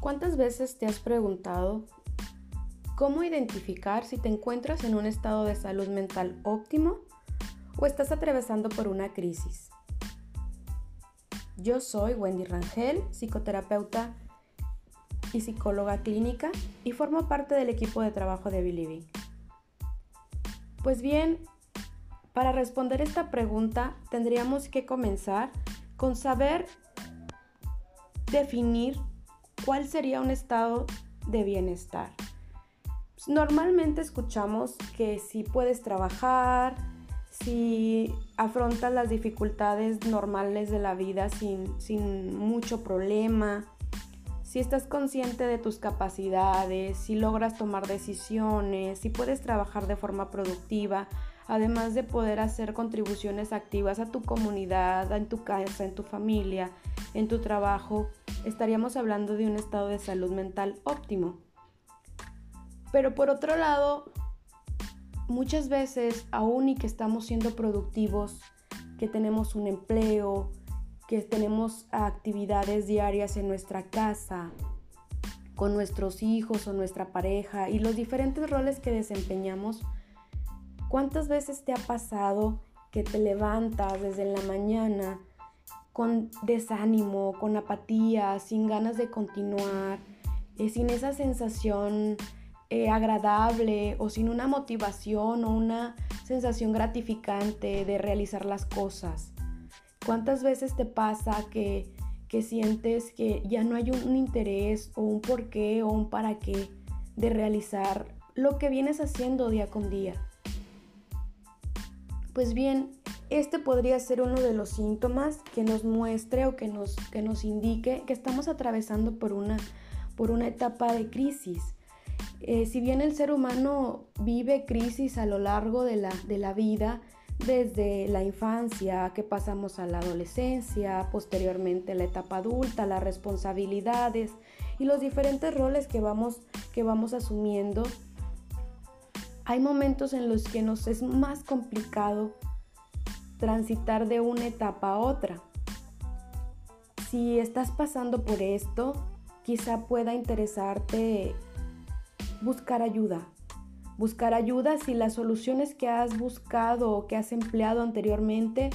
¿Cuántas veces te has preguntado cómo identificar si te encuentras en un estado de salud mental óptimo o estás atravesando por una crisis? Yo soy Wendy Rangel, psicoterapeuta y psicóloga clínica y formo parte del equipo de trabajo de Believing. Pues bien, para responder esta pregunta tendríamos que comenzar con saber definir ¿Cuál sería un estado de bienestar? Pues, normalmente escuchamos que si puedes trabajar, si afrontas las dificultades normales de la vida sin, sin mucho problema, si estás consciente de tus capacidades, si logras tomar decisiones, si puedes trabajar de forma productiva, además de poder hacer contribuciones activas a tu comunidad, en tu casa, en tu familia, en tu trabajo, estaríamos hablando de un estado de salud mental óptimo. Pero por otro lado, muchas veces, aún y que estamos siendo productivos, que tenemos un empleo, que tenemos actividades diarias en nuestra casa, con nuestros hijos o nuestra pareja y los diferentes roles que desempeñamos, ¿cuántas veces te ha pasado que te levantas desde la mañana con desánimo, con apatía, sin ganas de continuar, eh, sin esa sensación eh, agradable o sin una motivación o una sensación gratificante de realizar las cosas. ¿Cuántas veces te pasa que, que sientes que ya no hay un, un interés o un porqué o un para qué de realizar lo que vienes haciendo día con día? Pues bien, este podría ser uno de los síntomas que nos muestre o que nos, que nos indique que estamos atravesando por una, por una etapa de crisis. Eh, si bien el ser humano vive crisis a lo largo de la, de la vida, desde la infancia, que pasamos a la adolescencia, posteriormente la etapa adulta, las responsabilidades y los diferentes roles que vamos, que vamos asumiendo, hay momentos en los que nos es más complicado transitar de una etapa a otra. Si estás pasando por esto, quizá pueda interesarte buscar ayuda. Buscar ayuda si las soluciones que has buscado o que has empleado anteriormente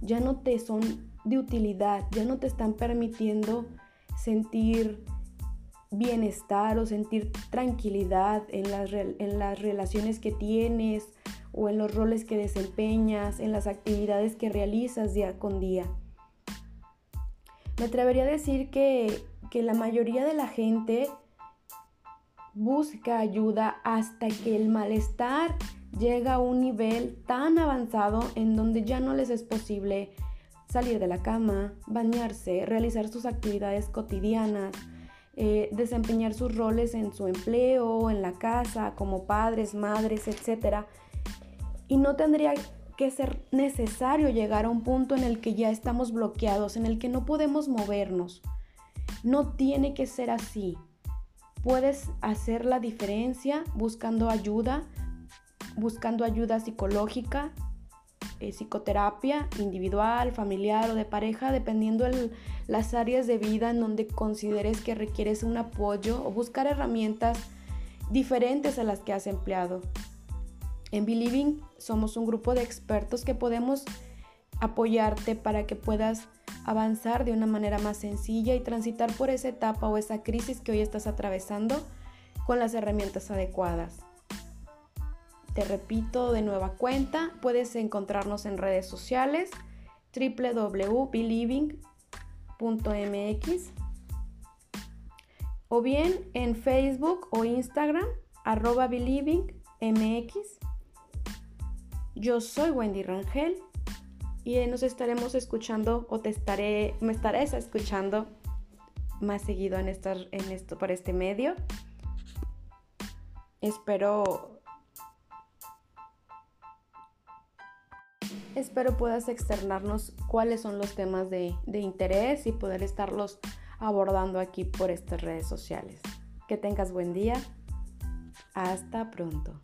ya no te son de utilidad, ya no te están permitiendo sentir bienestar o sentir tranquilidad en las, en las relaciones que tienes o en los roles que desempeñas, en las actividades que realizas día con día. Me atrevería a decir que, que la mayoría de la gente busca ayuda hasta que el malestar llega a un nivel tan avanzado en donde ya no les es posible salir de la cama, bañarse, realizar sus actividades cotidianas, eh, desempeñar sus roles en su empleo, en la casa, como padres, madres, etc. Y no tendría que ser necesario llegar a un punto en el que ya estamos bloqueados, en el que no podemos movernos. No tiene que ser así. Puedes hacer la diferencia buscando ayuda, buscando ayuda psicológica, eh, psicoterapia individual, familiar o de pareja, dependiendo de las áreas de vida en donde consideres que requieres un apoyo o buscar herramientas diferentes a las que has empleado. En Believing somos un grupo de expertos que podemos apoyarte para que puedas avanzar de una manera más sencilla y transitar por esa etapa o esa crisis que hoy estás atravesando con las herramientas adecuadas. Te repito de nueva cuenta, puedes encontrarnos en redes sociales www.believing.mx o bien en Facebook o Instagram arroba believingmx yo soy Wendy Rangel y nos estaremos escuchando o te estaré, me estarás escuchando más seguido en, en esto, por este medio. Espero Espero puedas externarnos cuáles son los temas de, interés y poder estarlos abordando aquí por estas redes sociales. Que tengas buen día. Hasta pronto.